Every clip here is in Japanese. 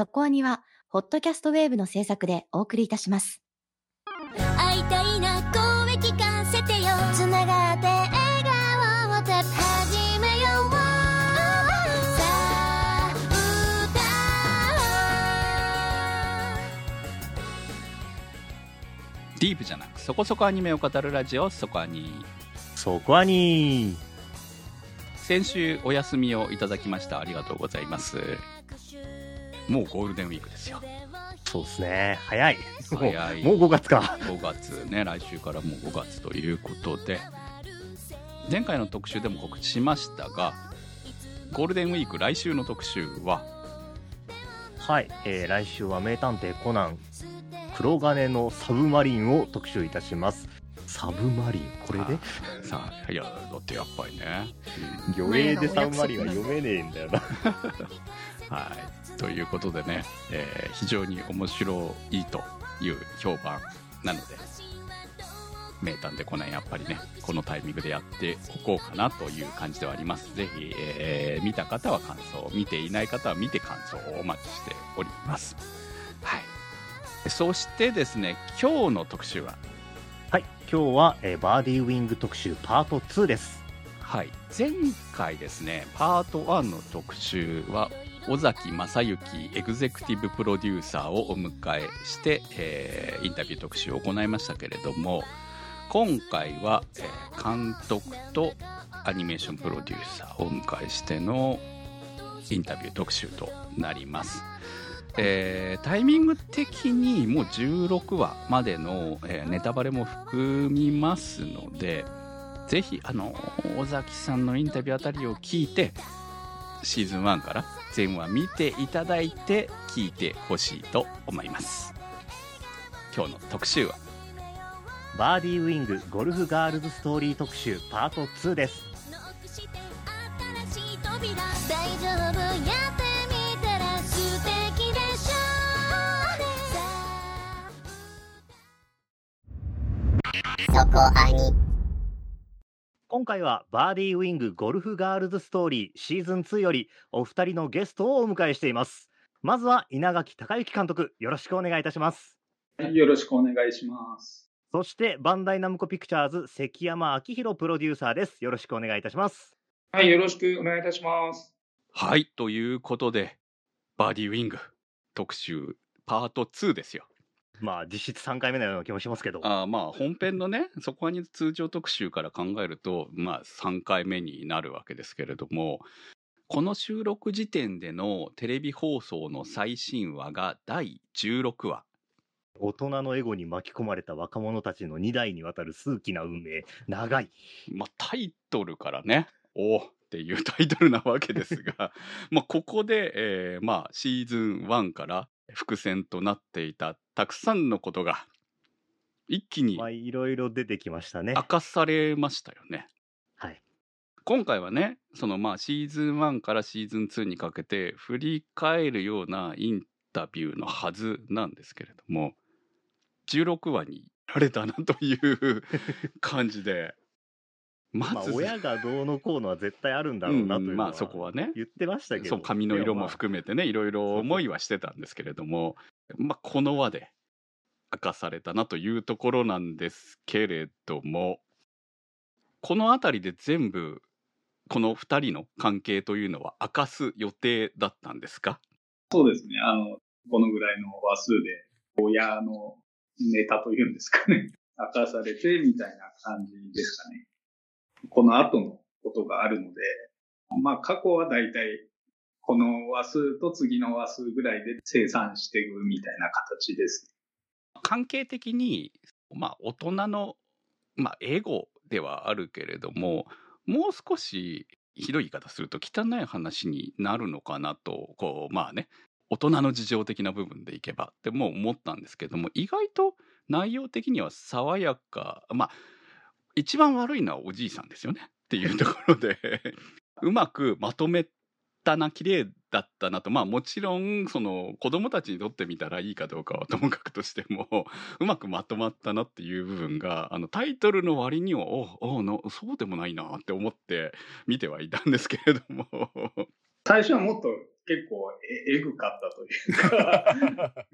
そこアニは、ホットキャストウェーブの制作でお送りいたします。会いたいな声聞かせてよ。つながって笑顔をた始めよう。さあディープじゃなくそこそこアニメを語るラジオそこアニ。そこはに先週お休みをいただきました。ありがとうございますもうゴールデンウィークですよそうですね。早い。早いもうもう5月か。5月ね来週からもう5月ということで前回の特集でも告知しましたがゴールデンウィーク来週の特集ははい、えー来週は名探偵コナン黒金のサブマリンを特集いたします。サブマリン？これで？さあいやだってやっぱりね魚影でサブマリンは読めねえんだよな。はいということでね、えー非常に面白いという評判なので名探偵コナンやっぱりねこのタイミングでやっておこうかなという感じではあります。ぜひ、えー見た方は感想見ていない方は見て感想をお待ちしております。はい。そしてですね今日の特集は？はい、今日は、えーバーディーウィング特集パート2です。はい。前回ですねパート1の特集は尾崎正幸エグゼクティブプロデューサーをお迎えして、えーインタビュー特集を行いましたけれども今回は、えー監督とアニメーションプロデューサーをお迎えしてのインタビュー特集となります。えータイミング的にもう16話までの、えーネタバレも含みますのでぜひあの尾崎さんのインタビューあたりを聞いてシーズン1から全話見ていただいて聞いてほしいと思います今日の特集はバーディーウィングゴルフガールズストーリー特集パート2です。ノックして新しい扉大丈夫やってみたら素敵でしょそこアニ今回はバーディーウィングゴルフガールズストーリーシーズン2よりお二人のゲストをお迎えしています。まずは稲垣隆之監督、よろしくお願いいたします。はいよろしくお願いします。そしてバンダイナムコピクチャーズ関山明宏プロデューサーです。よろしくお願いいたします。はい、よろしくお願いいたします。はいということでバーディーウィング特集パート2ですよまあ実質3回目のような気もしますけど。あーまあ本編のねそこに通常特集から考えるとまあ3回目になるわけですけれどもこの収録時点でのテレビ放送の最新話が第16話大人のエゴに巻き込まれた若者たちの2代にわたる数奇な運命。長い。まあ、タイトルからね、おーっていうタイトルなわけですが、まあ、ここで、えーまあ、シーズン1から伏線となっていたたくさんのことが、一気にまあいろいろ出てきましたね明。かされましたよね。はい。今回はね、そのまあシーズン1からシーズン2にかけて振り返るようなインタビューのはずなんですけれども、16話にられたなという感じで、まあ親がどうのこうのは絶対あるんだろうなというそこはね言ってましたけど。そう髪の色もで含めてねいろいろ思いはしてたんですけれどもまあこの輪で明かされたなというところなんですけれどもこの辺りで全部この2人の関係というのは明かす予定だったんですか？そうですね。あの、このぐらいの話数で、親のネタというんですかね。明かされてみたいな感じですかね。この後のことがあるので、まあ過去はだいたいこの話数と次の話数ぐらいで生産していくみたいな形です。関係的に、まあ、大人の、まあ、エゴではあるけれどももう少しひどい言い方すると汚い話になるのかなとこうまあね大人の事情的な部分でいけばってもう思ったんですけども意外と内容的には爽やかまあ一番悪いのはおじいさんですよね。っていうところで うまくまとめたな綺麗だったなと。まあもちろんその子供たちにとってみたらいいかどうかはともかくとしてもうまくまとまったなっていう部分があのタイトルの割にはおおのそうでもないなって思って見てはいたんですけれども。最初はもっと結構ええぐかったというか、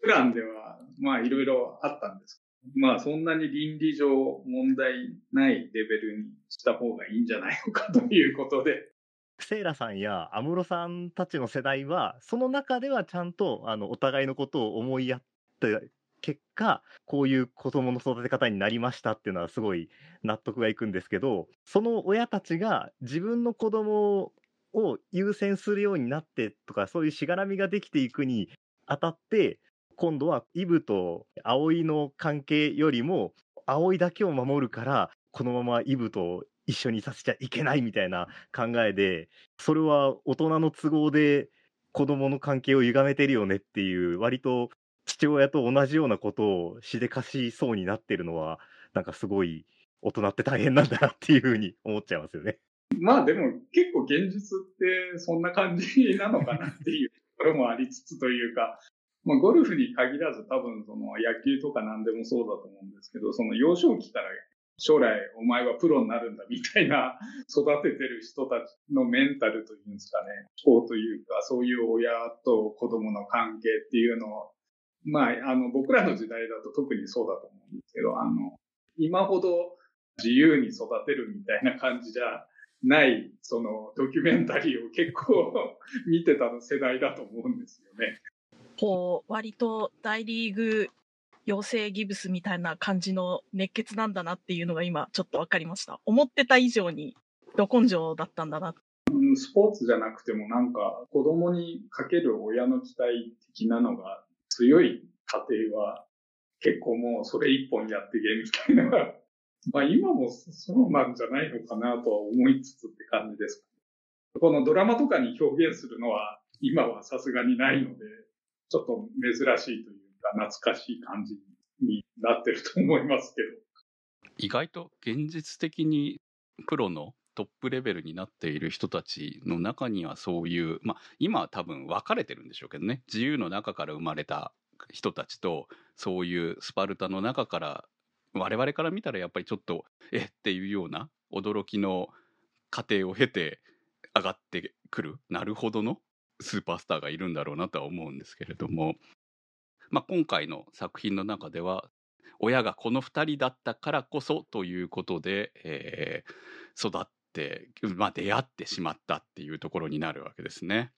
プランでは、まあいろいろあったんですまあそんなに倫理上問題ないレベルにした方がいいんじゃないのかということで。セイラさんや安室さんたちの世代は、その中ではちゃんとあのお互いのことを思いやって結果、こういう子供の育て方になりましたっていうのはすごい納得がいくんですけど、その親たちが自分の子供を優先するようになってとか、そういうしがらみができていくにあたって、今度はイブと葵の関係よりも、葵だけを守るから、このままイブと一緒にさせちゃいけないみたいな考えで、それは大人の都合で子供の関係を歪めてるよねっていう、割と父親と同じようなことをしでかしそうになってるのは、なんかすごい大人って大変なんだなっていうふうに思っちゃいますよね。まあでも結構現実ってそんな感じなのかなっていうところもありつつというか、まあゴルフに限らず多分その野球とか何でもそうだと思うんですけど、その幼少期から将来お前はプロになるんだみたいな育ててる人たちのメンタルというんですかね、こうというか、そういう親と子供の関係っていうのを、まあ、あの、僕らの時代だと特にそうだと思うんですけど、あの、今ほど自由に育てるみたいな感じじゃない、そのドキュメンタリーを結構 見てた世代だと思うんですよね。こう、割と大リーグ養成ギブスみたいな感じの熱血なんだなっていうのが今ちょっとわかりました。思ってた以上にど根性だったんだな。スポーツじゃなくてもなんか子供にかける親の期待的なのが強い家庭は結構もうそれ一本やってけみたいな。まあ今もそうなんじゃないのかなとは思いつつって感じです。このドラマとかに表現するのは今はさすがにないので、ちょっと珍しいというか懐かしい感じになってると思いますけど。意外と現実的にプロのトップレベルになっている人たちの中にはそういう、まあ今は多分分かれてるんでしょうけどね、自由の中から生まれた人たちと、そういうスパルタの中から、我々から見たらやっぱりちょっと、えっていうような驚きの過程を経て上がってくる、なるほどのスーパースターがいるんだろうなとは思うんですけれども、まあ、今回の作品の中では親がこの2人だったからこそということで、えー、育って、まあ、出会ってしまったっていうところになるわけですね。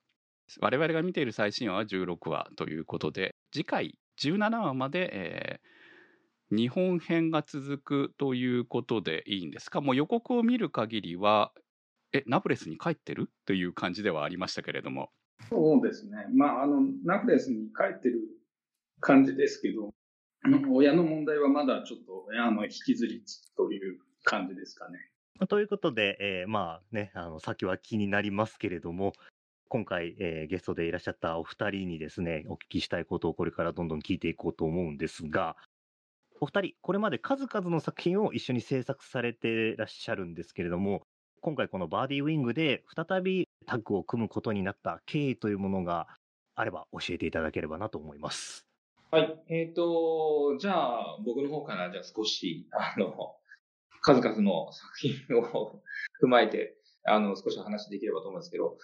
我々が見ている最新話は16話ということで次回17話まで、えー、日本編が続くということでいいんですか？もう予告を見る限りはえナブレスに帰ってる？という感じではありましたけれども。そうですねまああのナブレスに帰ってる感じですけど、親の問題はまだちょっと、あの、引きずりつつという感じですかね。ということで、えー、まあね、あの、先は気になりますけれども、今回、えー、ゲストでいらっしゃったお二人にですね、お聞きしたいことをこれからどんどん聞いていこうと思うんですが、お二人、これまで数々の作品を一緒に制作されてらっしゃるんですけれども、今回このバーディーウィングで再びタッグを組むことになった経緯というものがあれば教えていただければなと思います。はい。えっ、ー、と、じゃあ、僕の方からじゃあ少し、あの、数々の作品を踏まえて、あの、少し話できればと思うんですけど、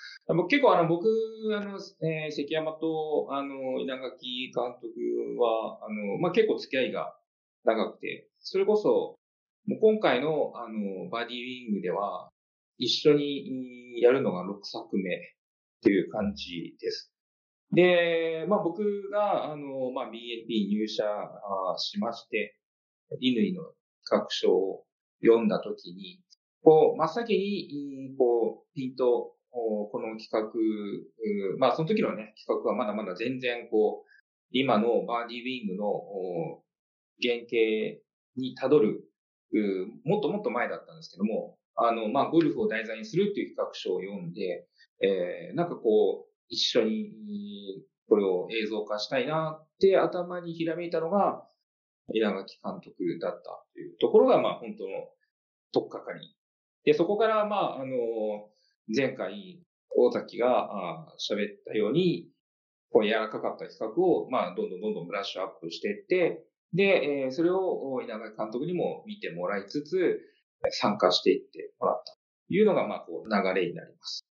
結構あの、僕、あの、えー、関山と、あの、稲垣監督は、あの、まあ、結構付き合いが長くて、それこそ、もう今回の、あの、バディウィングでは、一緒にやるのが6作目っていう感じです。で、まあ僕が、あの、まあ BNP 入社しまして、リヌイの企画書を読んだときに、こう、真っ先に、こう、ピンと、この企画、まあその時のね、企画はまだまだ全然、こう、今のバーディーウィングの原型にたどる、もっともっと前だったんですけども、あの、まあ、ゴルフを題材にするっていう企画書を読んで、えー、なんかこう、一緒にこれを映像化したいなって頭にひらめいたのが、稲垣監督だったというところが、まあ本当の特化かに。で、そこから、まあ、あの、前回、大崎が喋ったように、こう柔らかかった企画を、まあ、どんどんどんどんブラッシュアップしていって、で、えー、それを稲垣監督にも見てもらいつつ、参加していってもらったというのが、まあ、こう、流れになります。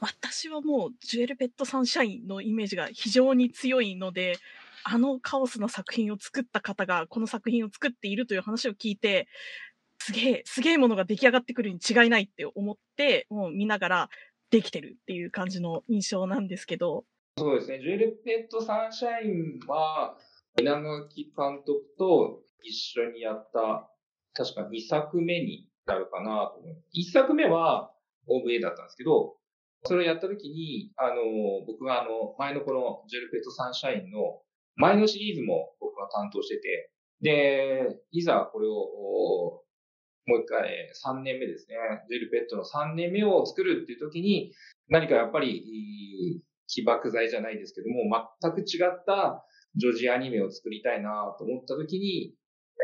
私はもう、ジュエルペットサンシャインのイメージが非常に強いので、あのカオスな作品を作った方が、この作品を作っているという話を聞いて、すげえ、すげえものが出来上がってくるに違いないって思って、もう見ながらできてるっていう感じの印象なんですけど、そうですね。ジュエルペットサンシャインは、稲垣監督と一緒にやった、確か2作目になるかなと思う。1作目は OVA だったんですけど、それをやった時に、あの、僕があの、前のこのジュエルペットサンシャインの前のシリーズも僕が担当してて、で、いざこれを、もう一回、3年目ですね。ジュエルペットの3年目を作るっていう時に、何かやっぱり、起爆剤じゃないですけども、全く違ったジョジアニメを作りたいなと思った時に、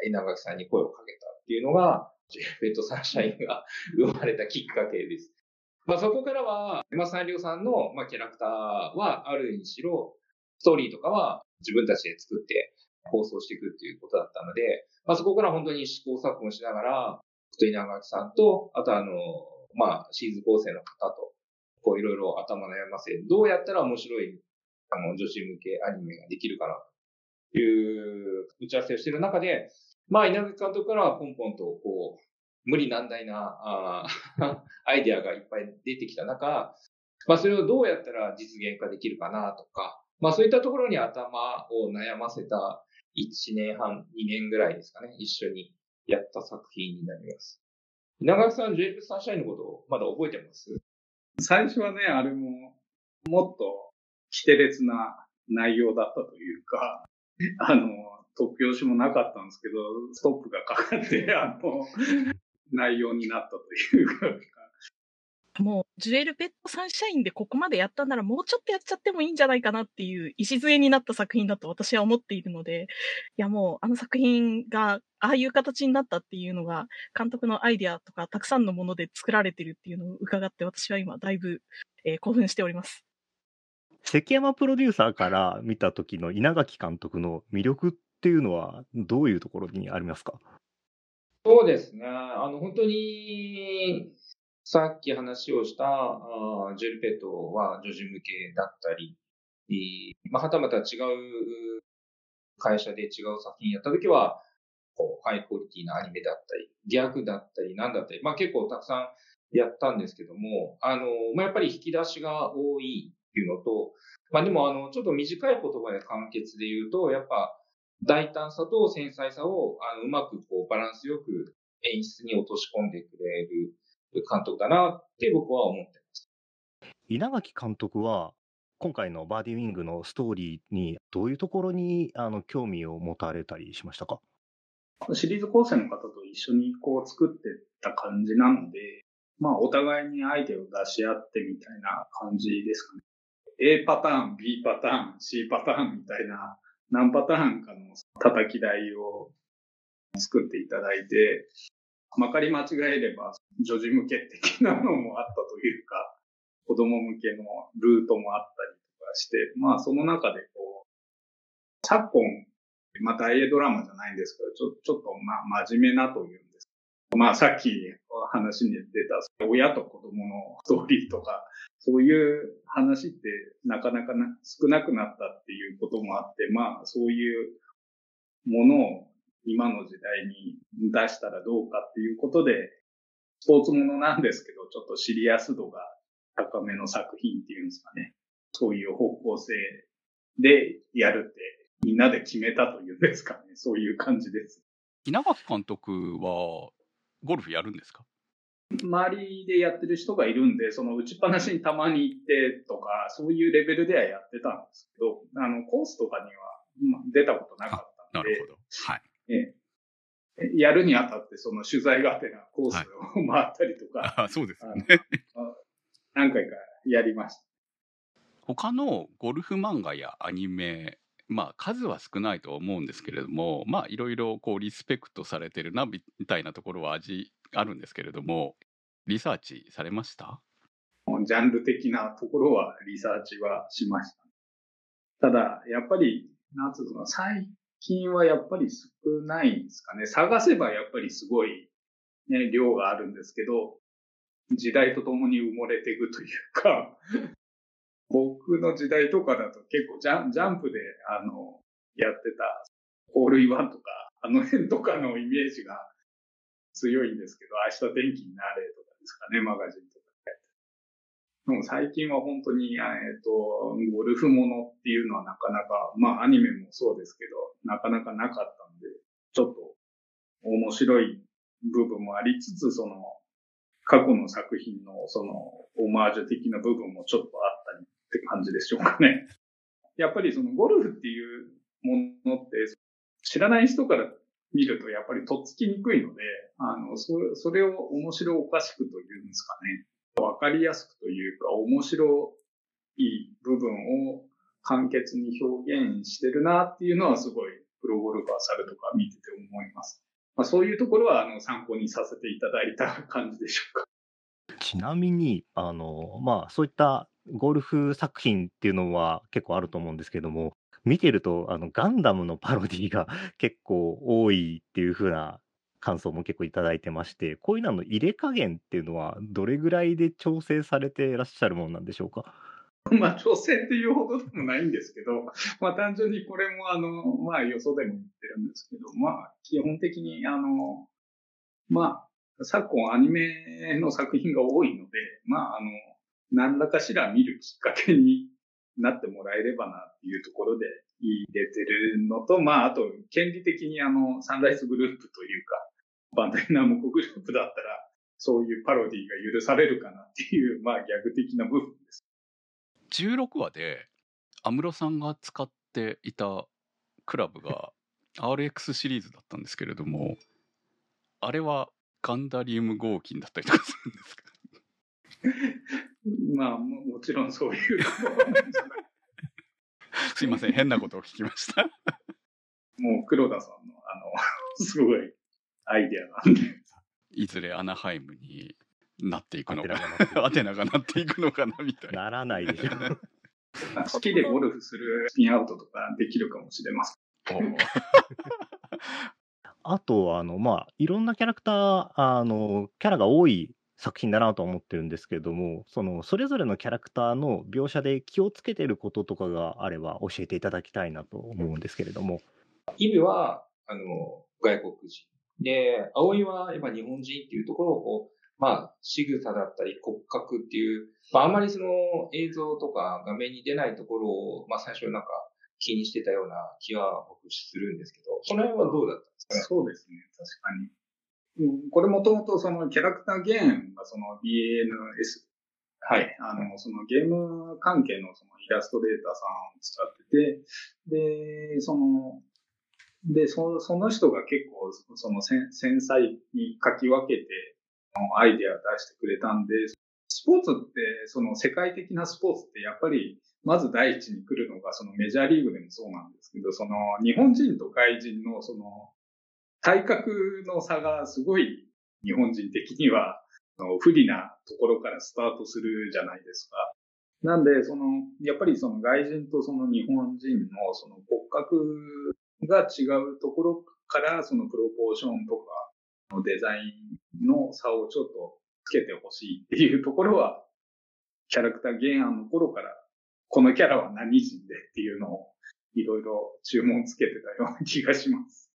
稲垣さんに声をかけたっていうのが、ジェルペットサンシャインが 生まれたきっかけです。まあそこからは、山サンリオさんの、ま、キャラクターはあるにしろ、ストーリーとかは自分たちで作って放送していくっていうことだったので、まあそこから本当に試行錯誤しながら、稲垣さんと、あとあの、まあシーズン構成の方と、こういろいろ頭悩ませ、どうやったら面白い、あの、女子向けアニメができるかな、という打ち合わせをしている中で、まあ、稲垣監督からはポンポンと、こう、無理難題な、あ アイデアがいっぱい出てきた中、まあ、それをどうやったら実現化できるかなとか、まあ、そういったところに頭を悩ませた1年半、2年ぐらいですかね、一緒にやった作品になります。稲垣さん、ジェイプサンシャインのことをまだ覚えてます？最初はね、あれも、もっと、規定列な内容だったというか、あの、突拍子もなかったんですけど、ストップがかかって、あの、内容になったというか、もう、ジュエルペットサンシャインでここまでやったんならもうちょっとやっちゃってもいいんじゃないかなっていう礎になった作品だと私は思っているので、いやもうあの作品がああいう形になったっていうのが監督のアイデアとかたくさんのもので作られてるっていうのを伺って私は今だいぶ、えー興奮しております。関山プロデューサーから見た時の稲垣監督の魅力っっていうのはどういうところにありますか？そうですね。あの、本当に、さっき話をした、あジェルペットは女児向けだったり、まあ、はたまた違う会社で違う作品やったときは、こう、ハイクオリティなアニメだったり、ギャグだったり、なんだったり、まあ結構たくさんやったんですけども、あの、まあやっぱり引き出しが多いっていうのと、まあでもあの、ちょっと短い言葉で簡潔で言うと、やっぱ、大胆さと繊細さをあのうまくこうバランスよく演出に落とし込んでくれる監督だなって僕は思ってます。稲垣監督は今回のバーディーウィングのストーリーにどういうところにあの興味を持たれたりしましたか？シリーズ構成の方と一緒にこう作ってた感じなので、まあお互いにアイデアを出し合ってみたいな感じですかね。A パターン、B パターン、C パターンみたいな何パターンかの叩き台を作っていただいて、まかり間違えれば女児向け的なのもあったというか、子供向けのルートもあったりとかして、まあその中でこう、昨今まあ、大英ドラマじゃないんですけど、ちょ、ちょっと、まあ、真面目なというんです。まあ、さっき話に出た、親と子供のストーリーとか、そういう話ってなかなかな少なくなったいうこともあって、まあ、そういうものを今の時代に出したらどうかっていうことで、スポーツものなんですけど、ちょっとシリアス度が高めの作品っていうんですかね。そういう方向性でやるってみんなで決めたというんですかね。そういう感じです。稲垣監督はゴルフやるんですか？周りでやってる人がいるんで、その打ちっぱなしにたまに行ってとか、そういうレベルではやってたんですけど、あの、コースとかにはまあ出たことなかったで、なんるほど。はい。ええやるにあたってその取材がてらコースを回ったりとか、あそうですよね。何回かやりました。他のゴルフ漫画やアニメ、まあ数は少ないと思うんですけれども、まあいろいろこうリスペクトされてるなみたいなところは味あるんですけれども、リサーチされました？ジャンル的なところはリサーチはしました。ただ、やっぱり、なんつうの、最近はやっぱり少ないんですかね。探せばやっぱりすごい、ね、量があるんですけど、時代とともに埋もれていくというか、僕の時代とかだと結構ジャンジャンプで、あの、やってた、オールイワンとか、あの辺とかのイメージが強いんですけど、明日天気になれとかですかね、マガジンとかで。も最近は本当に、えっ、と、ゴルフものっていうのはなかなか、まあアニメもそうですけど、なかなかなかったんで、ちょっと面白い部分もありつつ、その、過去の作品のそのオマージュ的な部分もちょっとあったりって感じでしょうかね。やっぱりそのゴルフっていうものって知らない人から見るとやっぱりとっつきにくいので、あの、そそれを面白おかしくというんですかね。わかりやすくというか面白い部分を簡潔に表現してるなっていうのはすごいプロゴルファー猿とか見てて思います。まあ、そういうところはあの参考にさせていただいた感じでしょうか。ちなみに、あの、まあ、そういったゴルフ作品っていうのは結構あると思うんですけども、見てると、あの、ガンダムのパロディが 結構多いっていう風な感想も結構いただいてまして、こういうのの入れ加減っていうのは、どれぐらいで調整されてらっしゃるものなんでしょうか？まあ、調整っていうほどでもないんですけど、まあ、単純にこれも、あの、まあ、よそでも言ってるんですけど、まあ、基本的に、あの、まあ、昨今アニメの作品が多いので、まあ、あの、何らかしら見るきっかけになってもらえればなっていうところで入れてるのと、まあ、あと、権利的にあの、サンライズグループというか、バンダイナムコグループだったら、そういうパロディが許されるかなっていう、まあ、ギャグ的な部分です。16話で安室さんが使っていたクラブが RX シリーズだったんですけれどもあれはガンダリウム合金だったりとかするんですか？まあ、ももちろんそういう。すいません変なことを聞きました もう黒田さんの、あの、すごいアイデアなんで。いずれアナハイムになっていくのかアテナがなっていくアテナがなっていくのかなみたいなならないでしょ。好きでゴルフするスピンアウトとかできるかもしれません。あと、あの、まあ、いろんなキャラクター、あの、キャラが多い作品だなと思ってるんですけども、その、それぞれのキャラクターの描写で気をつけてることとかがあれば教えていただきたいなと思うんですけれども。イブは、あの、外国人。で、葵はやっぱ日本人っていうところをこう、まあ、仕草だったり骨格っていう、まあ、あんまりその映像とか画面に出ないところを、まあ、最初なんか気にしてたような気は僕するんですけど、その辺はどうだったんですかね？そうですね、確かに。うんこれもともとそのキャラクターゲームがその BANS。はい。あの、そのゲーム関係のそのイラストレーターさんを使ってて、で、その、で、そその人が結構、その繊繊細に書き分けて、アイデア出してくれたんで、スポーツって、その世界的なスポーツってやっぱり、まず第一に来るのが、そのメジャーリーグでもそうなんですけど、その日本人と外人のその体格の差がすごい日本人的には不利なところからスタートするじゃないですか。なんで、その、やっぱりその外人とその日本人のその骨格が違うところから、そのプロポーションとかのデザインの差をちょっとつけてほしいっていうところは、キャラクター原案の頃から、このキャラは何人でっていうのをいろいろ注文つけてたような気がします。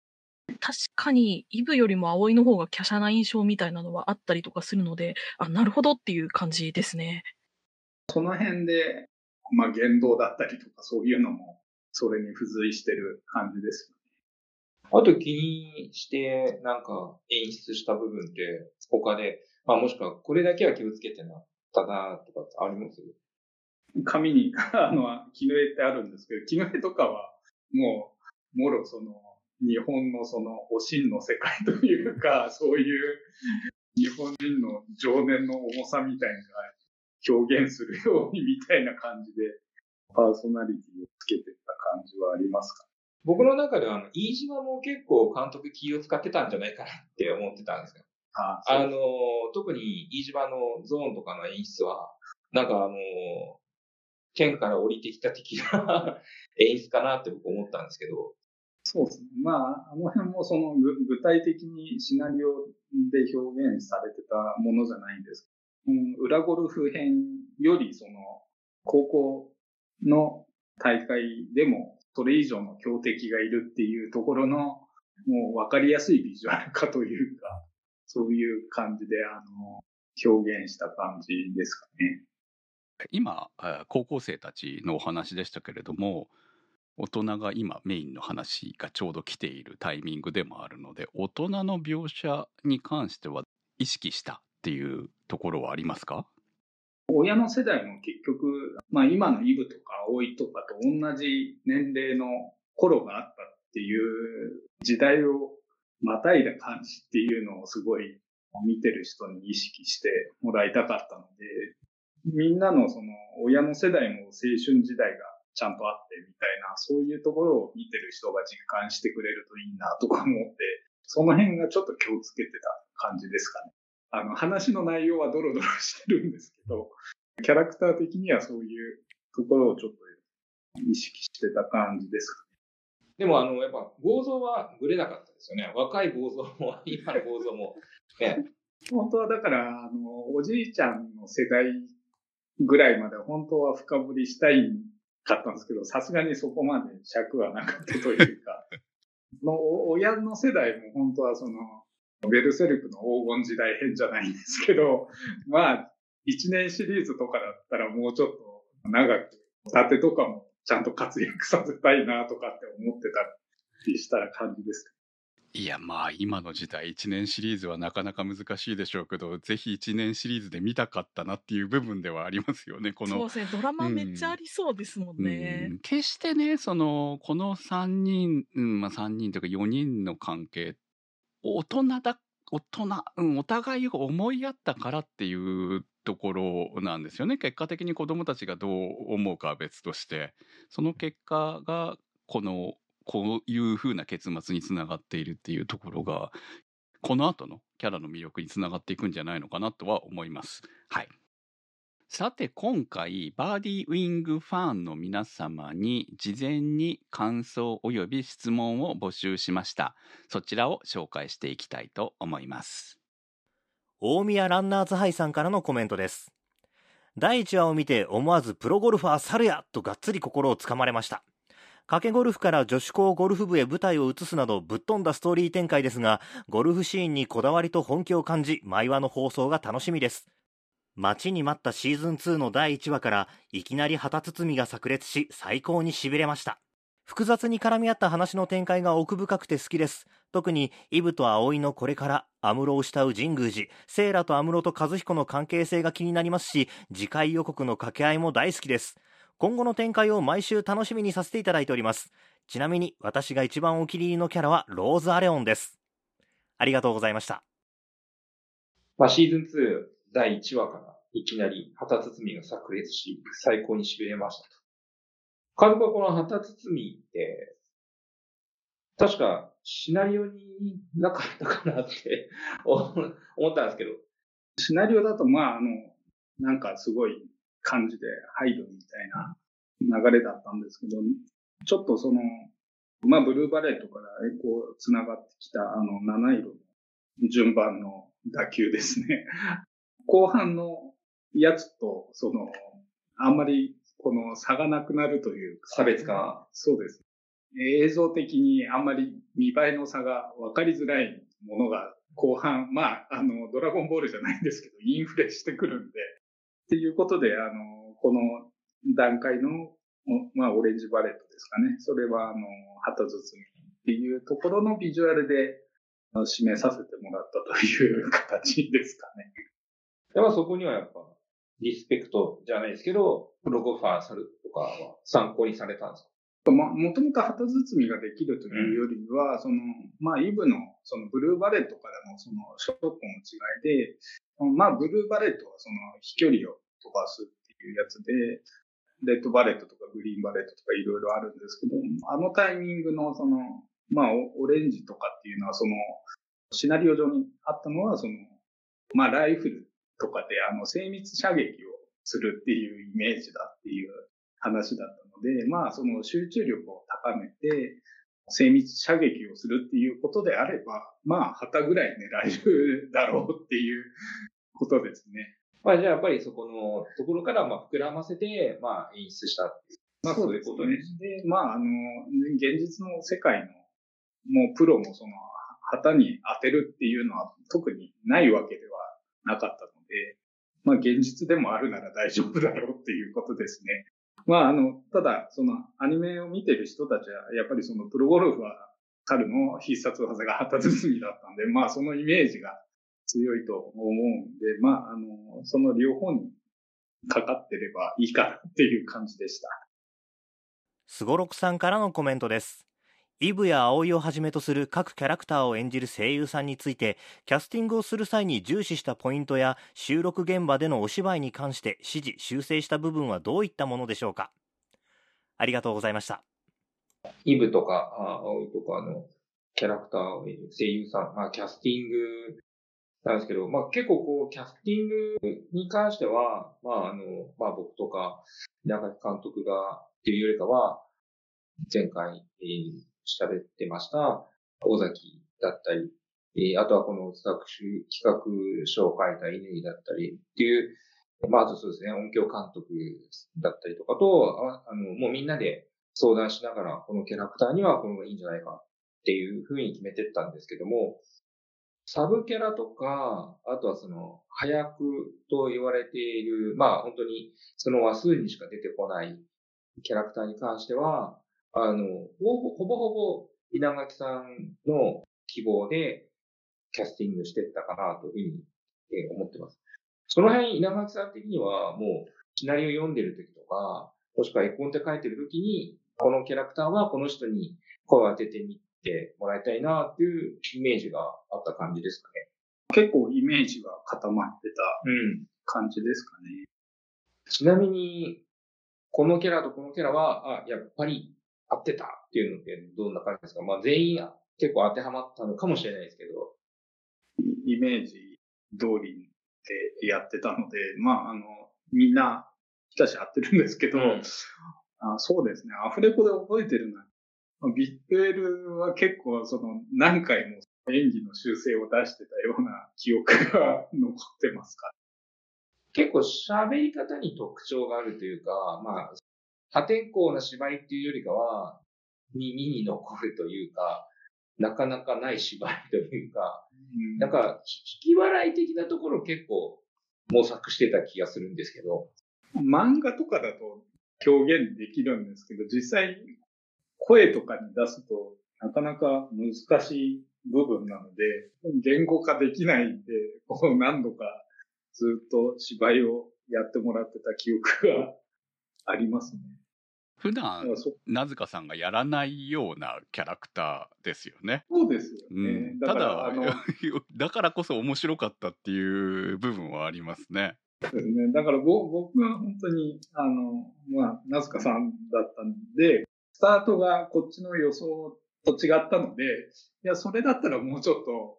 確かに、イブよりも葵の方が華奢な印象みたいなのはあったりとかするので、あ、なるほどっていう感じですね。その辺で、まあ言動だったりとかそういうのも、それに付随してる感じですあと気にしてなんか演出した部分って他で、まあもしくはこれだけは気をつけてなったなとかってあります？よね。紙に、あの、木の絵ってあるんですけど、木の絵とかは、もう、もろその、日本のその、おしんの世界というか、そういう、日本人の情念の重さみたいなのが表現するようにみたいな感じで、パーソナリティをつけてた感じはありますか？僕の中ではあの、飯島も結構監督気を使ってたんじゃないかなって思ってたんですよ。ああの、特に飯島のゾーンとかの演出は、なんかあの、天から降りてきた的な 演出かなって僕思ったんですけど、そうですね。まあ、あの辺もその具体的にシナリオで表現されてたものじゃないんですうん、裏ゴルフ編よりその、高校の大会でもそれ以上の強敵がいるっていうところの、もう分かりやすいビジュアル化というか、そういう感じで、あの、表現した感じですかね。今、高校生たちのお話でしたけれども、大人が今メインの話がちょうど来ているタイミングでもあるので、大人の描写に関しては意識したっていうところはありますか？親の世代も結局、まあ今のイブとか葵とかと同じ年齢の頃があったっていう時代をまたいだ感じっていうのをすごい見てる人に意識してもらいたかったので、みんなのその親の世代も青春時代がちゃんとあってみたいな、そういうところを見てる人が実感してくれるといいなとか思って、その辺がちょっと気をつけてた感じですかね。あの話の内容はドロドロしてるんですけど、キャラクター的にはそういうところをちょっと意識してた感じですかでも、あの、やっぱ、剛造はぶれなかったですよね。若い剛造も、今の剛造も、ね。本当はだから、あの、おじいちゃんの世代ぐらいまで本当は深掘りしたいかったんですけど、さすがにそこまで尺はなかったというか、の親の世代も本当はその、ベルセルクの黄金時代編じゃないんですけど、まあ、一年シリーズとかだったらもうちょっと長く、縦とかもちゃんと活躍させたいなとかって思ってたりした感じです。いや、まあ、今の時代、1年シリーズはなかなか難しいでしょうけど、ぜひ1年シリーズで見たかったなっていう部分ではありますよね、この。そうですね、ドラマめっちゃありそうですもんね。うん決してね、その、この3人、うん、まあ3人というか4人の関係、大人だ、大人、うん、お互いを思い合ったからっていうところなんですよね。結果的に子供たちがどう思うかは別として、その結果が、この、こういう風な結末につながっているっていうところが、この後のキャラの魅力につながっていくんじゃないのかなとは思います。はい。さて今回バーディーウィングファンの皆様に事前に感想及び質問を募集しました。そちらを紹介していきたいと思います。大宮ランナーズハイさんからのコメントです第1話を見て思わずプロゴルファー猿やとがっつり心をつかまれました賭けゴルフから女子高ゴルフ部へ舞台を移すなどぶっ飛んだストーリー展開ですがゴルフシーンにこだわりと本気を感じ毎話の放送が楽しみです。待ちに待ったシーズン2の第1話からいきなり旗包みが炸裂し最高に痺れました。複雑に絡み合った話の展開が奥深くて好きです。特にイブと葵のこれから安室を慕う神宮寺。セイラと安室と和彦の関係性が気になりますし次回予告の掛け合いも大好きです。今後の展開を毎週楽しみにさせていただいております。ちなみに私が一番お気に入りのキャラはローズ・アレオンです。ありがとうございました。まあ、シーズン2第1話からいきなり旗包みが炸裂し、最高に痺れましたと。監督はこの旗包みって、確かシナリオになかったかなって 思ったんですけど、シナリオだと、まあ、あの、なんかすごい感じで入るみたいな流れだったんですけど、ちょっとその、まあ、ブルーバレットからこう、繋がってきた、あの、七色の順番の打球ですね。後半のやつと、その、あんまり、この差がなくなるという差別化。そうです。映像的にあんまり見栄えの差が分かりづらいものが後半、まあ、あの、ドラゴンボールじゃないんですけど、インフレしてくるんで、っていうことで、あの、この段階の、おまあ、オレンジバレットですかね。それは、あの、旗包みっていうところのビジュアルで、あの示させてもらったという形ですかね。やっぱそこにはやっぱ、リスペクトじゃないですけど、プロゴルファーさるとかは参考にされたんですか？まあ、もともと旗包みができるというよりは、その、まあ、イブの、その、ブルーバレットからの、その、ショットの違いで、まあ、ブルーバレットは、その、飛距離を飛ばすっていうやつで、レッドバレットとかグリーンバレットとかいろいろあるんですけど、あのタイミングの、その、まあ、オレンジとかっていうのは、その、シナリオ上にあったのは、その、まあ、ライフルとかで、あの、精密射撃をするっていうイメージだっていう話だったので、まあ、その集中力を高めて、精密射撃をするっていうことであれば、まあ、旗ぐらい狙えるだろうっていうことですね。まあじゃあやっぱりそこのところからまあ膨らませて、まあ演出したっていう。まあそういうことです。で、まあ、あの、現実の世界の、もうプロもその、旗に当てるっていうのは特にないわけではなかったので、まあ現実でもあるなら大丈夫だろうっていうことですね。まああの、ただ、そのアニメを見てる人たちは、やっぱりそのプロゴルファー彼の必殺技が旗包みだったんで、まあそのイメージが強いと思うんで、まああの、その両方にかかってればいいかなっていう感じでした。すごろくさんからのコメントです。イブや葵をはじめとする各キャラクターを演じる声優さんについて、キャスティングをする際に重視したポイントや収録現場でのお芝居に関して指示、修正した部分はどういったものでしょうかありがとうございました。イブとか、あ青いとかのキャラクターを演じる声優さん、まあキャスティングなんですけど、まあ結構こう、キャスティングに関しては、まああの、まあ僕とか、稲垣監督がっていうよりかは、前回、えー喋ってました、尾崎だったり、えーあとはこの企画書企画書を書いた乾だったりっていう、まああとそうですね、音響監督だったりとかと、ああの、もうみんなで相談しながら、このキャラクターにはこの方がいいんじゃないかっていうふうに決めてったんですけども、サブキャラとか、あとはその、早くと言われている、まあ本当にその話数にしか出てこないキャラクターに関しては、あの、ほぼほぼほぼ稲垣さんの希望でキャスティングしてったかなというふうに思ってます。その辺稲垣さん的にはもうシナリオ読んでる時とか、もしくは絵コンテ書いてる時に、このキャラクターはこの人に声を当ててみてもらいたいなっていうイメージがあった感じですかね。結構イメージが固まってたうん。感じですかね。ちなみに、このキャラとこのキャラは、あ、やっぱり合ってたっていうのってどんな感じですか？まあ全員結構当てはまったのかもしれないですけど。イメージ通りでやってたので、まあ、あの、みんな、ひたし合ってるんですけど、うんあそうですね、アフレコで覚えてるのは、まあビットエルは結構、その、何回も演技の修正を出してたような記憶が残ってますか？結構喋り方に特徴があるというか、まあ、破天荒な芝居っていうよりかは、耳に残るというか、なかなかない芝居というか、なんか、引き笑い的なところ結構模索してた気がするんですけど、漫画とかだと表現できるんですけど、実際声とかに出すとなかなか難しい部分なので、言語化できないんで、こう何度かずっと芝居をやってもらってた記憶がありますね。普段らそ名塚さんがやらないようなキャラクターですよね。そうですようね。ん、だから、ただ だからこそ面白かったっていう部分はありますね。そうですね。だからぼ僕は本当に、あの、まあ、なずかさんだったんで、スタートがこっちの予想と違ったので、いや、それだったらもうちょっと、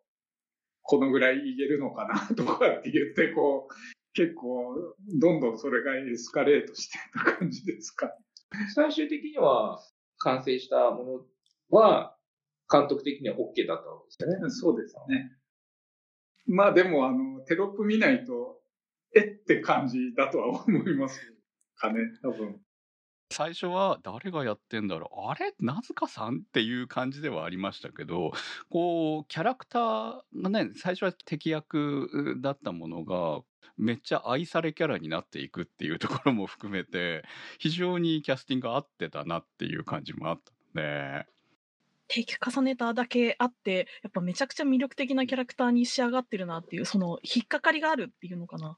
このぐらいいけるのかなとかって言って、こう、結構、どんどんそれがエスカレートしてた感じですか？最終的には完成したものは、監督的には OK だったわけですよね。そうですね。まあでも、あの、テロップ見ないと、えって感じだとは思いますかね、多分。最初は誰がやってんだろうあれ？名塚さん？っていう感じではありましたけどこうキャラクターがね最初は敵役だったものがめっちゃ愛されキャラになっていくっていうところも含めて非常にキャスティングが合ってたなっていう感じもあったので定期重ねただけあって、やっぱめちゃくちゃ魅力的なキャラクターに仕上がってるなっていう、その引っかかりがあるっていうのかな。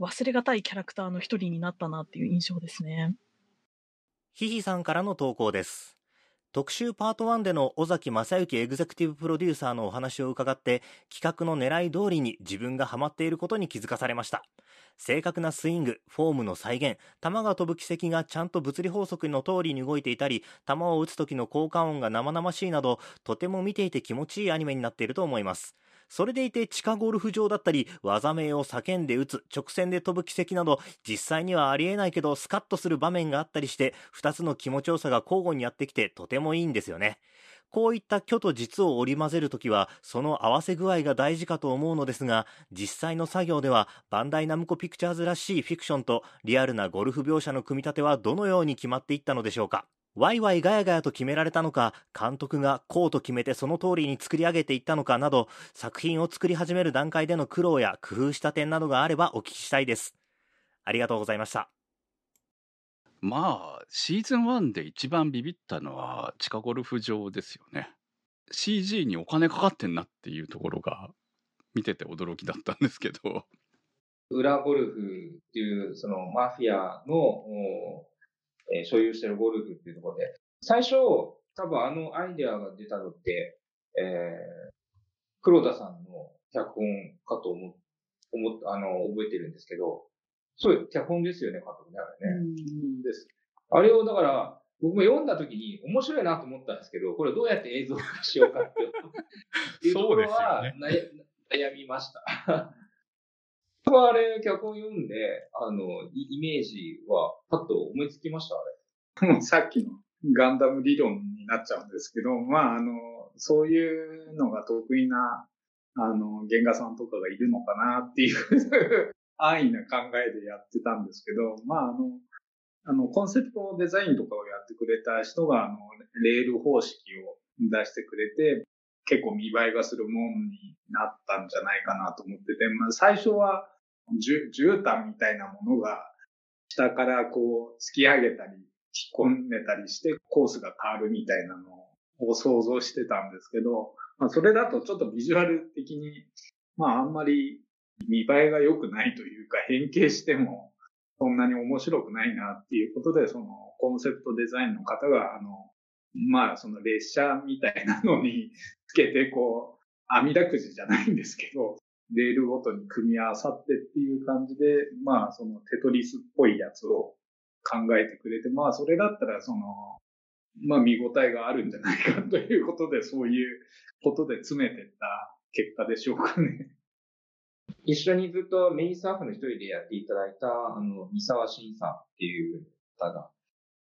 忘れがたいキャラクターの一人になったなっていう印象ですね。ひひさんからの投稿です。特集パート1での尾崎正幸エグゼクティブプロデューサーのお話を伺って企画の狙い通りに自分がハマっていることに気づかされました。正確なスイング、フォームの再現、球が飛ぶ軌跡がちゃんと物理法則の通りに動いていたり、球を打つ時の効果音が生々しいなど、とても見ていて気持ちいいアニメになっていると思います。それでいて地下ゴルフ場だったり、技名を叫んで打つ、直線で飛ぶ軌跡など、実際にはありえないけどスカッとする場面があったりして、二つの気持ちよさが交互にやってきてとてもいいんですよね。こういった虚と実を織り交ぜるときは、その合わせ具合が大事かと思うのですが、実際の作業では、バンダイナムコピクチャーズらしいフィクションとリアルなゴルフ描写の組み立てはどのように決まっていったのでしょうか。ワイワイガヤガヤと決められたのか、監督がこうと決めてその通りに作り上げていったのかなど、作品を作り始める段階での苦労や工夫した点などがあればお聞きしたいです。ありがとうございました。まあ、シーズン1で一番ビビったのは地下ゴルフ場ですよね。CG にお金かかってんなっていうところが見てて驚きだったんですけど。裏ゴルフっていう、そのマフィアの、おえー所有してるゴルフっていうところで、最初、多分あのアイデアが出たのって、えー、黒田さんの脚本かと思っ、思っあの、覚えてるんですけど、そう、脚本ですよね、監督ね、あれね。です。あれをだから、僕も読んだ時に面白いなと思ったんですけど、これどうやって映像化しようかっていうところは そう悩悩みました。僕はあれ、脚本読んで、あの、イメージはパッと思いつきました、あれ。さっきのガンダム理論になっちゃうんですけど、まあ、あの、そういうのが得意な、あの、原画さんとかがいるのかなっていう安易な考えでやってたんですけど、まあ、あの、あの、コンセプトデザインとかをやってくれた人が、あの、レール方式を出してくれて、結構見栄えがするもんになったんじゃないかなと思ってて、まあ、最初は、じゅ絨毯みたいなものが、下からこう、突き上げたり、引っ込んでたりして、コースが変わるみたいなのを想像してたんですけど、まあ、それだとちょっとビジュアル的に、まあ、あんまり見栄えが良くないというか、変形しても、そんなに面白くないなっていうことで、そのコンセプトデザインの方が、あの、まあ、その列車みたいなのにつけて、こう、網だくじじゃないんですけど、レールごとに組み合わさってっていう感じで、まあ、そのテトリスっぽいやつを考えてくれて、まあ、それだったら、その、まあ、見応えがあるんじゃないかということで、そういうことで詰めてった結果でしょうかね。一緒にずっとメインスタッフの一人でやっていただいた、あの、三沢慎さんっていう方が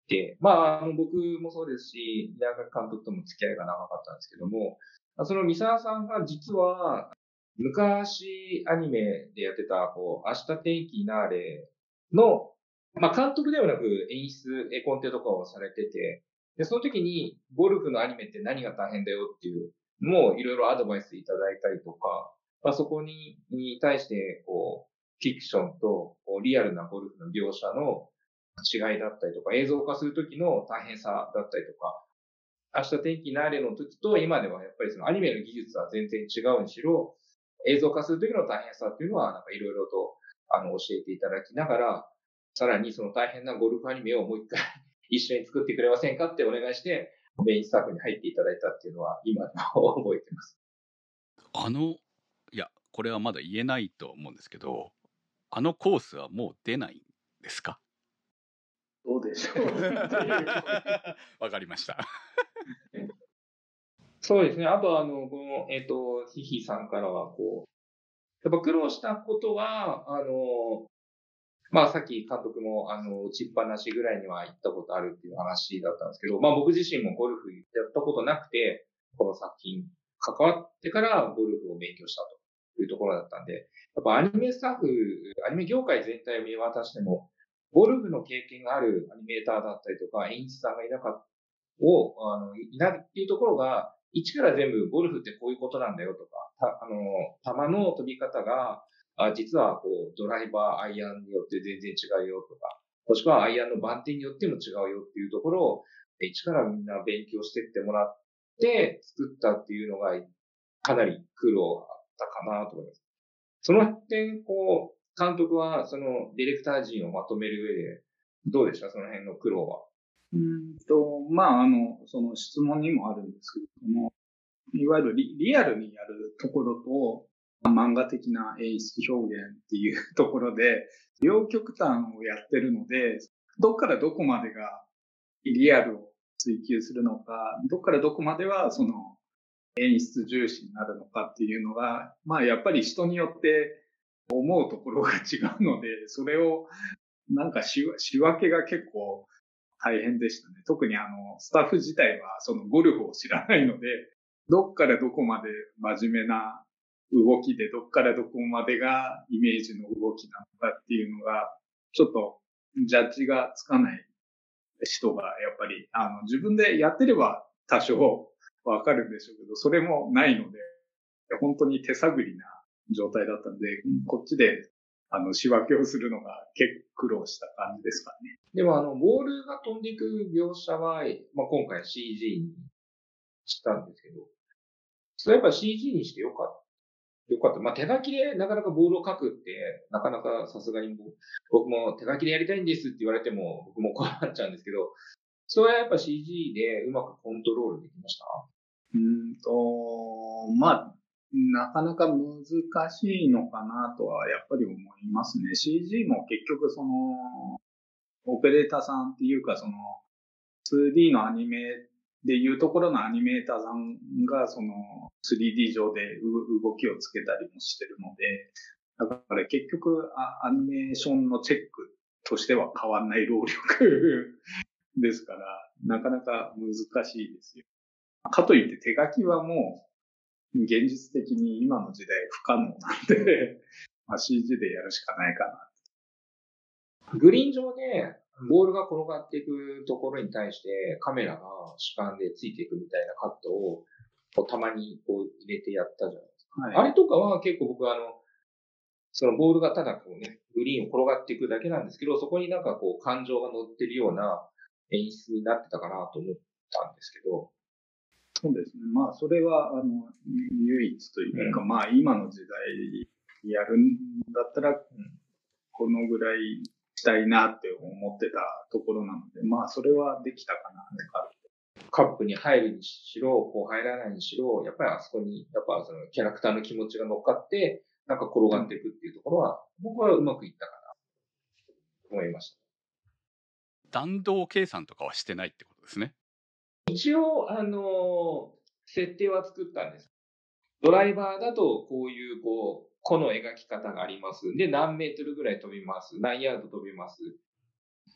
いて、まあ、あの、僕もそうですし、宮川監督とも付き合いが長かったんですけども、その三沢さんが実は、昔アニメでやってた、こう、明日天気なーれの、まあ、監督ではなく演出、絵コンテとかをされてて、で、その時に、ゴルフのアニメって何が大変だよっていうのをいろいろアドバイスいただいたりとか、まあ、そこに、に対して、こう、フィクションとこうリアルなゴルフの描写の違いだったりとか、映像化するときの大変さだったりとか、明日天気なれの時と今ではやっぱりそのアニメの技術は全然違うにしろ、映像化するときの大変さっていうのはなんかいろいろとあの教えていただきながら、さらにその大変なゴルフアニメをもう一回 一緒に作ってくれませんかってお願いして、メインスタッフに入っていただいたっていうのは今でも覚えてます。あの、いや、これはまだ言えないと思うんですけど、あのコースはもう出ないんですか？どうでしょう わかりました。そうですね。あと、あの、この、えっ、と、ヒヒさんからは、こう、やっぱ苦労したことは、あの、まあ、さっき監督も、あの、打ちっぱなしぐらいには行ったことあるっていう話だったんですけど、まあ、僕自身もゴルフやったことなくて、この作品関わってからゴルフを勉強したというところだったんで、やっぱアニメスタッフ、アニメ業界全体を見渡しても、ゴルフの経験があるアニメーターだったりとか、演出さんがいなかった、を、あの、いないっていうところが、一から全部ゴルフってこういうことなんだよとか、あの、球の飛び方が、あ実はこう、ドライバー、アイアンによって全然違うよとか、もしくはアイアンの番手によっても違うよっていうところを、一からみんな勉強してってもらって作ったっていうのが、かなり苦労あったかなと思います。その点、こう、監督はそのディレクター陣をまとめる上で、どうでした？その辺の苦労は。うんと、まあ、あの、その質問にもあるんですけれども、いわゆるリアルにやるところと、漫画的な演出表現っていうところで、両極端をやってるので、どっからどこまでがリアルを追求するのか、どっからどこまではその演出重視になるのかっていうのが、まあやっぱり人によって思うところが違うので、それをなんか仕分けが結構大変でしたね。特にあの、スタッフ自体はそのゴルフを知らないので、どっからどこまで真面目な動きで、どっからどこまでがイメージの動きなのかっていうのが、ちょっとジャッジがつかない人が、やっぱり、あの、自分でやってれば多少わかるんでしょうけど、それもないので、本当に手探りな状態だったんで、こっちで、あの、仕分けをするのが結構苦労した感じですかね。でもあの、ボールが飛んでいく描写は、まあ、今回 CG にしたんですけど、それやっぱ CG にしてよかった。よかった。まあ、手書きでなかなかボールを書くって、なかなかさすがに僕僕も手書きでやりたいんですって言われても、僕も困っちゃうんですけど、それはやっぱ CG でうまくコントロールできました？うんと、まあ、なかなか難しいのかなとはやっぱり思いますね。CG も結局その、オペレーターさんっていうかその、2D のアニメでいうところのアニメーターさんがその 3D 上で動きをつけたりもしてるので、だから結局アニメーションのチェックとしては変わんない労力 ですから、なかなか難しいですよ。かといって手書きはもう現実的に今の時代不可能なんで、ま、CG でやるしかないかな。グリーン上でボールが転がっていくところに対してカメラが主観でついていくみたいなカットをたまにこう入れてやったじゃないですか。はい、あれとかは結構僕はあの、そのボールがただこうね、グリーンを転がっていくだけなんですけど、そこになんかこう感情が乗ってるような演出になってたかなと思ったんですけど、そうですね。まあ、それは、あの、唯一というか、うん、まあ、今の時代やるんだったら、このぐらいしたいなって思ってたところなので、まあ、それはできたかなってカップに入るにしろ、こう入らないにしろ、やっぱりあそこに、やっぱそのキャラクターの気持ちが乗っかって、なんか転がっていくっていうところは、僕はうまくいったかな、と思いました。弾道計算とかはしてないってことですね。一応、あのー、設定は作ったんです。ドライバーだと、こういう、こう、個の描き方があります。で、何メートルぐらい飛びます。何ヤード飛びます。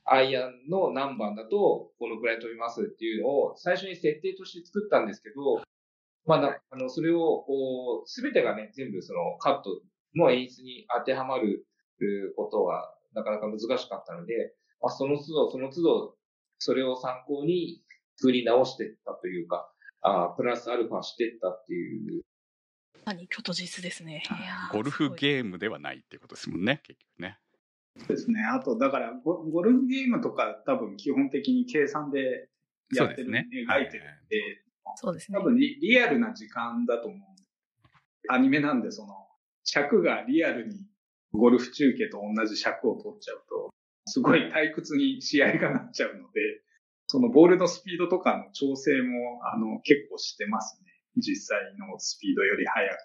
アイアンの何番だと、このくらい飛びますっていうのを、最初に設定として作ったんですけど、まあ、あの、それを、こう、すべてがね、全部そのカットの演出に当てはまることは、なかなか難しかったので、まあ、その都度、その都度、それを参考に作り直していったというか、あプラスアルファしていったっていう。何虚と実ですね。ゴルフゲームではないっていうことですもんね、結局ね。そうですね。あと、だからゴ、ゴルフゲームとか多分基本的に計算でやってる、ね、描いてるんで、そうですね。多分リリアルな時間だと思う。アニメなんで、その、尺がリアルにゴルフ中継と同じ尺を取っちゃうと、すごい退屈に試合がなっちゃうので、そのボールのスピードとかの調整も、あの、結構してますね。実際のスピードより速く。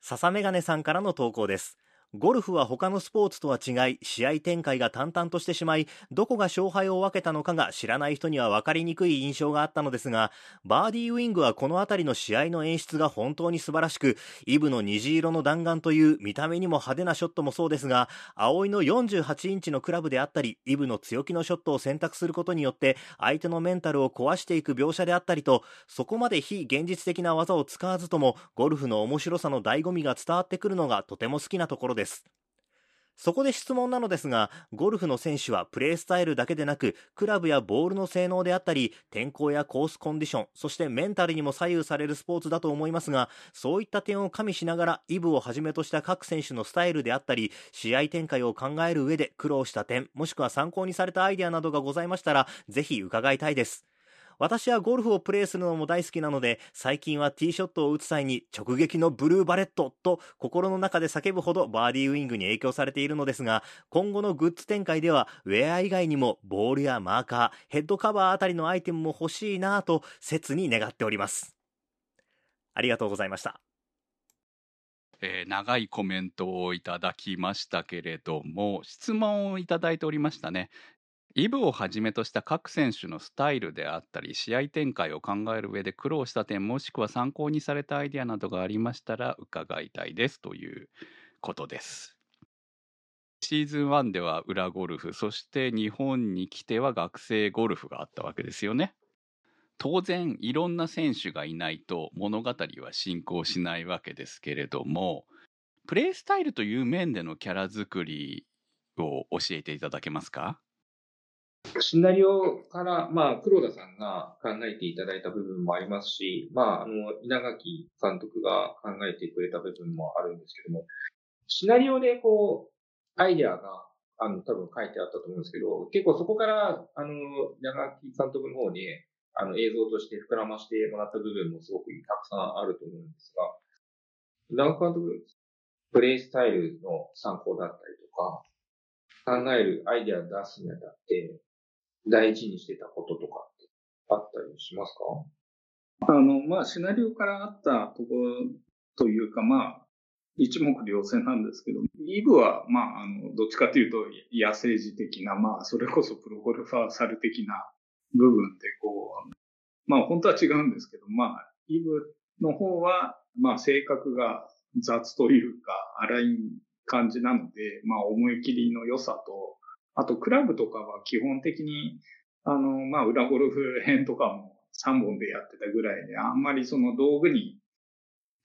笹メガネさんからの投稿です。ゴルフは他のスポーツとは違い、試合展開が淡々としてしまい、どこが勝敗を分けたのかが知らない人には分かりにくい印象があったのですが、バーディーウィングはこの辺りの試合の演出が本当に素晴らしく、イブの虹色の弾丸という見た目にも派手なショットもそうですが、葵の48インチのクラブであったり、イブの強気のショットを選択することによって、相手のメンタルを壊していく描写であったりと、そこまで非現実的な技を使わずとも、ゴルフの面白さの醍醐味が伝わってくるのがとても好きなところです。そこで質問なのですが、ゴルフの選手はプレースタイルだけでなく、クラブやボールの性能であったり、天候やコースコンディション、そしてメンタルにも左右されるスポーツだと思いますが、そういった点を加味しながら、イブをはじめとした各選手のスタイルであったり、試合展開を考える上で苦労した点、もしくは参考にされたアイデアなどがございましたら、ぜひ伺いたいです。私はゴルフをプレーするのも大好きなので、最近はティーショットを打つ際に直撃のブルーバレットと心の中で叫ぶほどバーディーウィングに影響されているのですが、今後のグッズ展開ではウェア以外にもボールやマーカー、ヘッドカバーあたりのアイテムも欲しいなぁと切に願っております。ありがとうございました。えー、長いコメントをいただきましたけれども、質問をいただいておりましたね。イブをはじめとした各選手のスタイルであったり、試合展開を考える上で苦労した点、もしくは参考にされたアイデアなどがありましたら伺いたいですということです。シーズン1では裏ゴルフ、そして日本に来ては学生ゴルフがあったわけですよね。当然、いろんな選手がいないと物語は進行しないわけですけれども、プレイスタイルという面でのキャラ作りを教えていただけますか？シナリオから、まあ、黒田さんが考えていただいた部分もありますし、まあ、あの、稲垣監督が考えてくれた部分もあるんですけども、シナリオでこう、アイデアが、あの、多分書いてあったと思うんですけど、結構そこから、あの、稲垣監督の方で、あの、映像として膨らましてもらった部分もすごくたくさんあると思うんですが、稲垣監督、プレイスタイルの参考だったりとか、考えるアイデアを出すにあたって、大事にしてたこととかってあったりしますか？あの、まあ、シナリオからあったところというか、まあ、一目瞭然なんですけど、イブは、まあ、あの、どっちかというと、野生児的な、まあ、それこそプロゴルファーサル的な部分で、こう、まあ、本当は違うんですけど、まあ、イブの方は、まあ、性格が雑というか、荒い感じなので、まあ、思い切りの良さと、あと、クラブとかは基本的に、あの、まあ、裏ゴルフ編とかも3本でやってたぐらいで、あんまりその道具に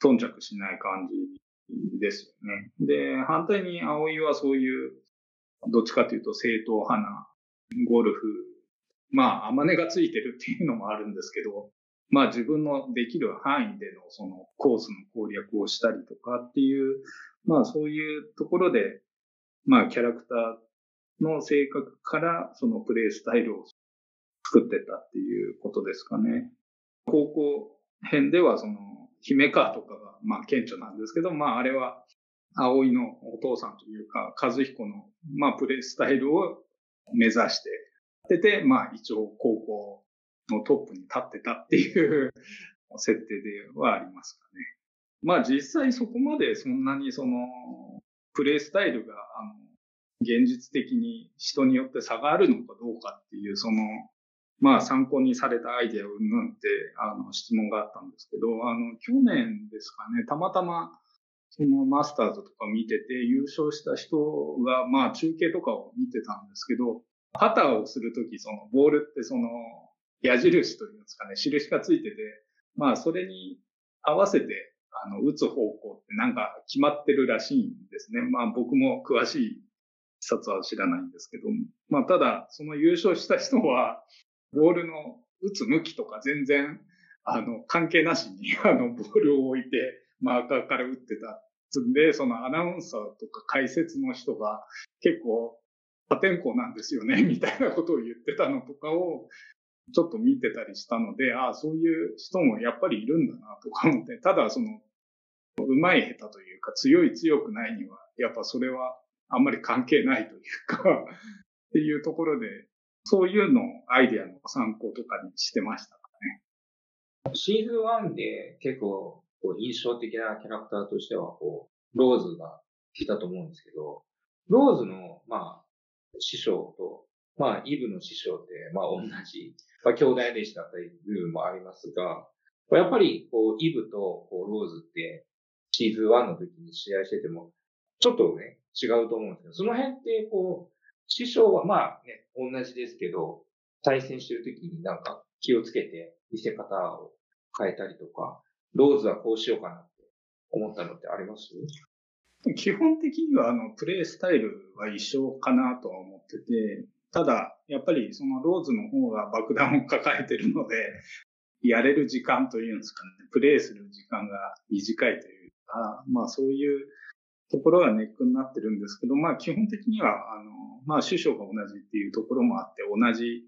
頓着しない感じですよね。で、反対に葵はそういう、どっちかというと正統派なゴルフ、まあ、甘根がついてるっていうのもあるんですけど、まあ自分のできる範囲でのそのコースの攻略をしたりとかっていう、まあそういうところで、まあキャラクターの性格からそのプレイスタイルを作ってたっていうことですかね。高校編ではその姫川とかがまあ顕著なんですけど、まああれは葵のお父さんというか、和彦のまあプレイスタイルを目指してやってて、まあ一応高校のトップに立ってたっていう設定ではありますかね。まあ実際そこまでそんなにそのプレイスタイルがあの現実的に人によって差があるのかどうかっていうそのまあ参考にされたアイデアをうんぬんってあの質問があったんですけど、あの去年ですかね、たまたまそのマスターズとか見てて優勝した人がまあ中継とかを見てたんですけど、パターをするときそのボールってその矢印というんですかね、印がついてて、まあそれに合わせてあの打つ方向ってなんか決まってるらしいんですね。まあ僕も詳しい冊は知らないんですけど、まあただその優勝した人はボールの打つ向きとか全然あの関係なしに あのボールを置いてマーカーから打ってた。んで、そのアナウンサーとか解説の人が結構破天荒なんですよね、みたいなことを言ってたのとかをちょっと見てたりしたので、ああ、そういう人もやっぱりいるんだなとか思って、ただその、うまい下手というか強い強くないには、やっぱそれはあんまり関係ないというか っていうところで、そういうのをアイディアの参考とかにしてましたかね。シーズン1で結構印象的なキャラクターとしては、こう、ローズが来たと思うんですけど、ローズの、まあ、師匠と、まあ、イブの師匠って、まあ、同じ、まあ、兄弟弟子だったり部分もありますが、やっぱり、こう、イブと、こう、ローズって、シーズン1の時に試合してても、ちょっとね、違うと思うんですけど、その辺って、こう、師匠は、まあね、同じですけど、対戦してる時になんか気をつけて見せ方を変えたりとか、ローズはこうしようかなって思ったのってあります？基本的には、あの、プレイスタイルは一緒かなとは思ってて、ただ、やっぱりそのローズの方が爆弾を抱えてるので、やれる時間というんですかね、プレイする時間が短いというか、まあそういうところがネックになってるんですけど、まあ基本的には、あの、まあ師匠が同じっていうところもあって、同じ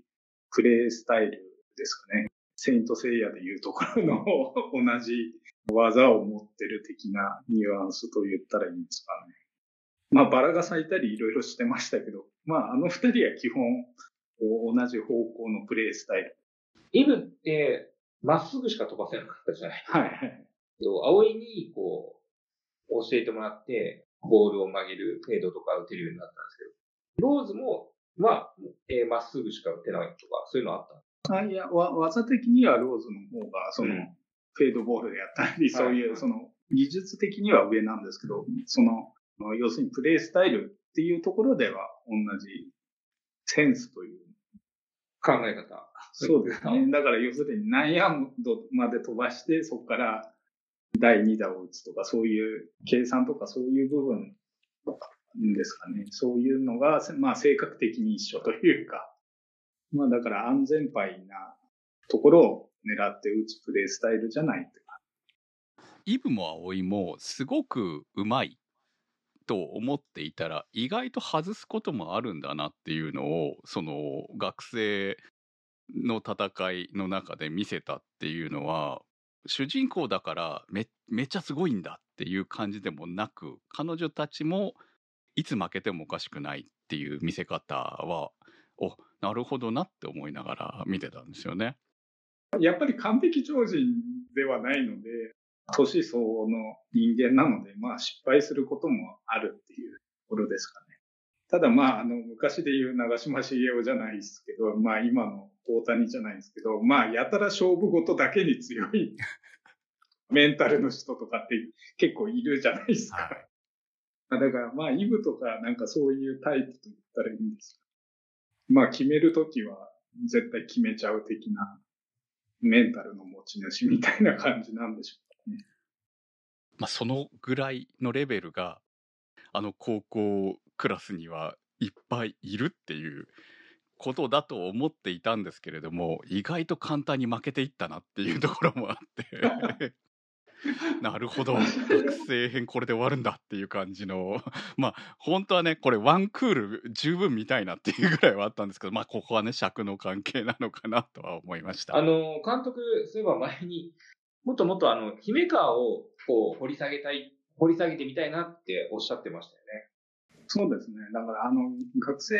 プレイスタイルですかね。セイントセイヤでいうところの同じ技を持ってる的なニュアンスと言ったらいいんですかね。まあバラが咲いたりいろいろしてましたけど、まああの二人は基本同じ方向のプレイスタイル。イブって、まっすぐしか飛ばせなかったじゃないはいはい。葵に、こう、教えてもらって、ボールを曲げる、フェードとか打てるようになったんですけど、ローズも、まあ、えーまっすぐしか打てないとか、そういうのあったあいや、わ、技的にはローズの方が、その、うんフェードボールでやったり、そういう、はいその、技術的には上なんですけど、その、要するにプレイスタイルっっていうところでは同じセンスという。考え方。そうですね。だから要するに何ヤードまで飛ばして、そこから第2打を打つとか、そういう計算とかそういう部分ですかね。そういうのが、まあ性格的に一緒というか、まあだから安全牌なところを狙って打つプレースタイルじゃないとか。イブも葵もすごくうまいと思っていたら意外と外すこともあるんだなっていうのをその学生の戦いの中で見せたっていうのは主人公だからめめっちゃすごいんだっていう感じでもなく彼女たちもいつ負けてもおかしくないっていう見せ方はおなるほどなって思いながら見てたんですよね。やっぱり完璧超人ではないので、年相応の人間なので、まあ失敗することもあるっていうところですかね。ただまあ、あの、昔で言う長嶋茂雄じゃないですけど、まあ今の大谷じゃないですけど、まあやたら勝負事だけに強い メンタルの人とかって結構いるじゃないですか。だからまあイブとかなんかそういうタイプと言ったらいいんですか。まあ決めるときは絶対決めちゃう的なメンタルの持ち主みたいな感じなんでしょうかね。まあ、そのぐらいのレベルがあの高校クラスにはいっぱいいるっていうことだと思っていたんですけれども意外と簡単に負けていったなっていうところもあって なるほど学生編これで終わるんだっていう感じのまあ本当はねこれワンクール十分見たいなっていうぐらいはあったんですけどまあここはね尺の関係なのかなとは思いました。あの、監督、そういえば前に、もっともっとあの、姫川をこう掘り下げたい、掘り下げてみたいなっておっしゃってましたよね。そうですね。だから、あの、学生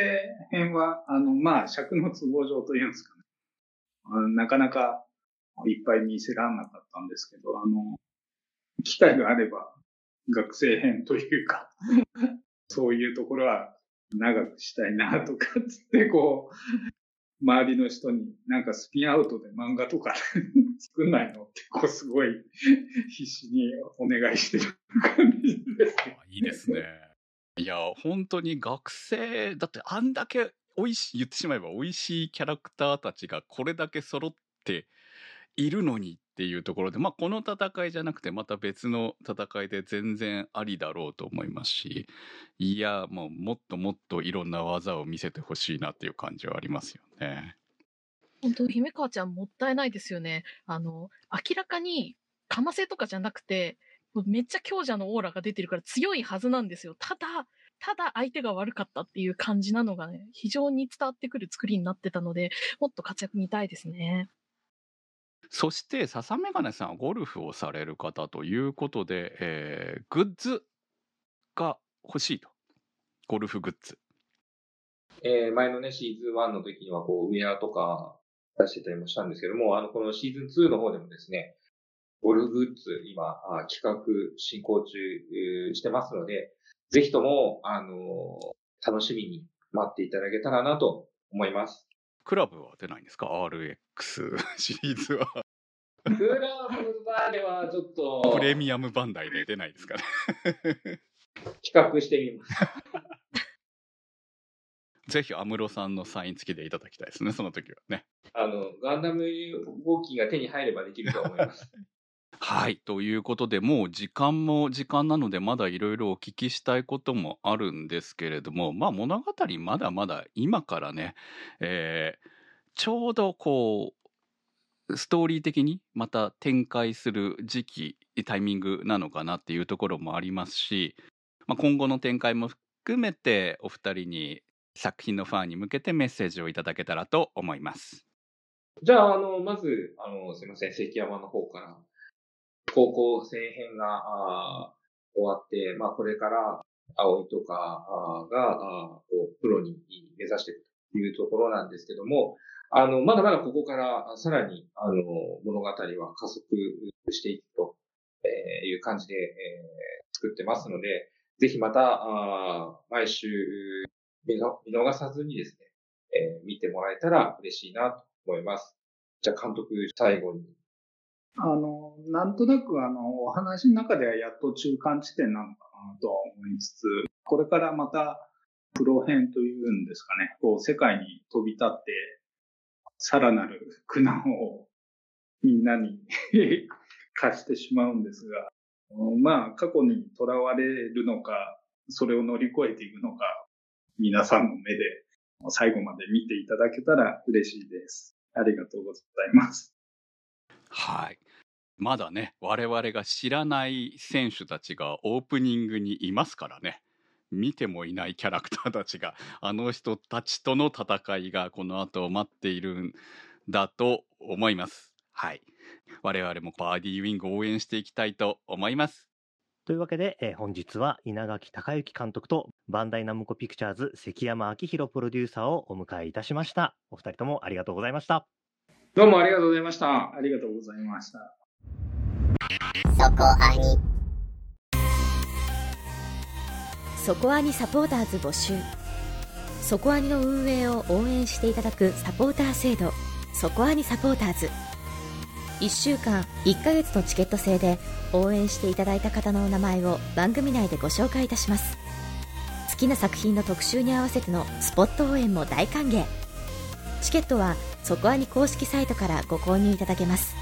編は、あの、まあ、尺の都合上というんですかね。あのなかなかいっぱい見せらんなかったんですけど、あの、機会があれば、学生編というか、そういうところは長くしたいなとかつって、こう、周りの人になんかスピンアウトで漫画とか 作んないのって、こうすごい必死にお願いしてる感じです。いいですね。いや、本当に学生、だってあんだけ美味しい、言ってしまえば美味しいキャラクターたちがこれだけ揃っているのにっていうところで、まあこの戦いじゃなくてまた別の戦いで全然ありだろうと思いますし、いや、もうもっともっといろんな技を見せてほしいなっていう感じはありますよね。本当、姫川ちゃんもったいないですよね。あの、明らかに、かませとかじゃなくて、めっちゃ強者のオーラが出てるから強いはずなんですよ。ただ、ただ相手が悪かったっていう感じなのがね、非常に伝わってくる作りになってたので、もっと活躍見たいですね。そして、笹メガネさんはゴルフをされる方ということで、えーグッズが欲しいと。ゴルフグッズ。えー前のね、シーズン1の時には、こう、ウェアとか出してたりもしたんですけども、あの、このシーズン2の方でもですね、ゴルフグッズ、今、あ企画進行中えーしてますので、ぜひとも、あのー楽しみに待っていただけたらなと思います。クラブは出ないんですか ?RX シリーズは。クラブバではちょっと、プレミアムバンダイで出ないですかね。企画してみます。ぜひ、安室さんのサイン付きでいただきたいですね、その時はね。あの、ガンダムウォーキーが手に入ればできると思います。はい。ということで、もう時間も時間なので、まだいろいろお聞きしたいこともあるんですけれども、まあ物語まだまだ今からね、えーちょうどこう、ストーリー的にまた展開する時期、タイミングなのかなっていうところもありますし、まあ、今後の展開も含めてお二人に作品のファンに向けてメッセージをいただけたらと思います。じゃあ、あの、まず、あの、すいません、関山の方から、高校生編が終わって、まあ、これから、葵とかが、プロに目指していくというところなんですけども、あの、まだまだここから、さらに、あの、物語は加速していくという感じで、え作ってますので、ぜひまた、あ毎週見の見逃さずにですね、え見てもらえたら嬉しいなと思います。じゃあ監督、最後に。あの、なんとなくあの、お話の中ではやっと中間地点なのかなとは思いつつ、これからまたプロ編というんですかね、こう世界に飛び立って、さらなる苦難をみんなに 貸してしまうんですが、まあ過去にとらわれるのか、それを乗り越えていくのか、皆さんの目で最後まで見ていただけたら嬉しいです。ありがとうございます。はい。まだね、我々が知らない選手たちがオープニングにいますからね。見てもいないキャラクターたちが、あの人たちとの戦いがこの後待っているんだと思います。はい。我々もバーディーウィングを応援していきたいと思います。というわけで、えー本日は稲垣隆之監督とバンダイナムコピクチャーズ関山明宏プロデューサーをお迎えいたしました。お二人ともありがとうございました。どうもありがとうございました。ありがとうございました。そこアニそこアニサポーターズ募集。そこアニの運営を応援していただくサポーター制度。そこアニサポーターズ。1週間1ヶ月のチケット制で応援していただいた方のお名前を番組内でご紹介いたします。好きな作品の特集に合わせてのスポット応援も大歓迎チケットはそこアニ公式サイトからご購入いただけます。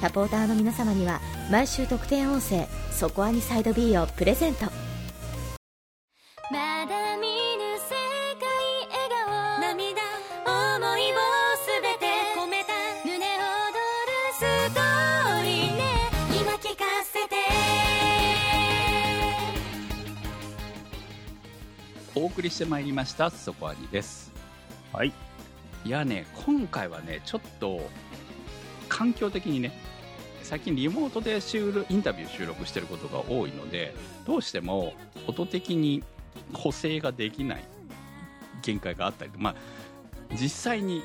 サポーターの皆様には毎週特典音声「そこアニサイド B」をプレゼント。まだ見ぬ世界笑顔。涙。思いをすべて込めた。胸躍るストーリーね。今聞かせて。お送りしてまいりました、そこアニです。はい。いやね、今回はね、ちょっと、環境的にね、最近リモートで収録インタビュー収録してることが多いので、どうしても音的に補正ができない限界があったりと、まあ、実際に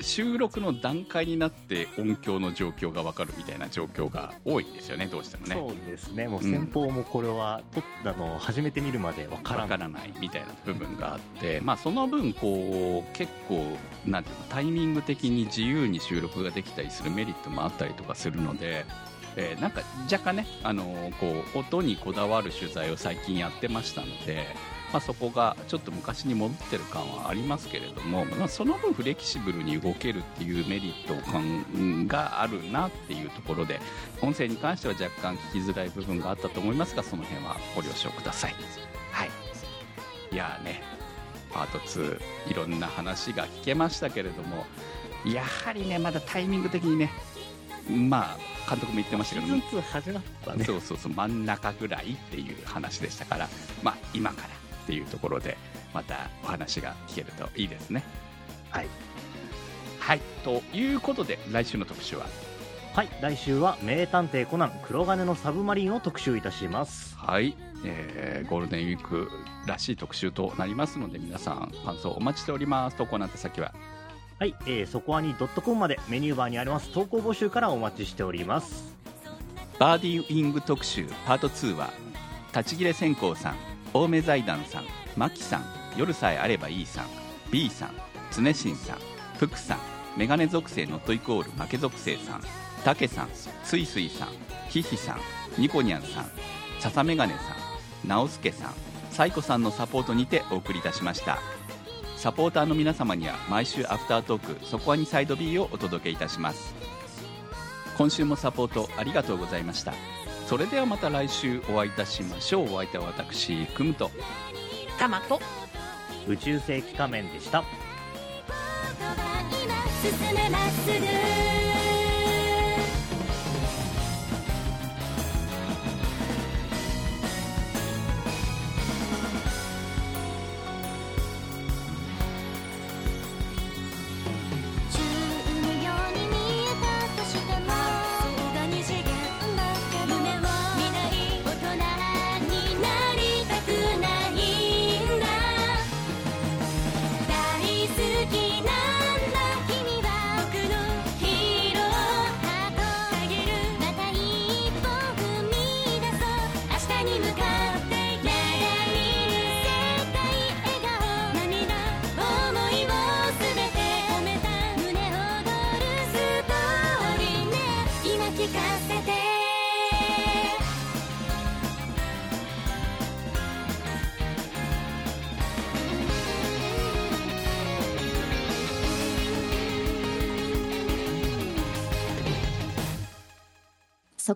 収録の段階になって音響の状況がわかるみたいな状況が多いんですよね、どうしてもね。そうですね。もううん先方もこれは、とあの初めて見るまでわからない。わからないみたいな部分があって、まあ、その分こう結構なんていうのタイミング的に自由に収録ができたりするメリットもあったりとかするので、えーなんか若干ね、あのーこう音にこだわる取材を最近やってましたので、まあ、そこがちょっと昔に戻ってる感はありますけれども、まあ、その分フレキシブルに動けるっていうメリット感があるなっていうところで音声に関しては若干聞きづらい部分があったと思いますがその辺はご了承ください。はい、いやーねパート2いろんな話が聞けましたけれどもやはりねまだタイミング的にねまあ監督も言ってましたけどシーズン2始まったね。そうそうそう真ん中ぐらいっていう話でしたからまあ今からっていうところでまたお話が聞けるといいですねはい。はいということで来週の特集は？はい。来週は名探偵コナン黒金のサブマリンを特集いたします。はい、えーゴールデンウィークらしい特集となりますので皆さん感想お待ちしております投稿なんて先は？はい。えー、そこはに .com までメニューバーにあります投稿募集からお待ちしております。バーディーウィング特集パート2は立ち切れ線香さん青梅財団さんマキさん夜さえあればいいさん B さん常新さん福さんメガネ属性ノットイコール負け属性さんたけさんすいすいさんひひさんニコニャンさん笹メガネさん直輔さんサイコさんのサポートにてお送りいたしました。サポーターの皆様には毎週アフタートークそこはにサイド B をお届けいたします。今週もサポートありがとうございました。それではまた来週お会いいたしましょう。お相手は私クムと。タマと。宇宙世紀仮面でした。今進めまっすぐ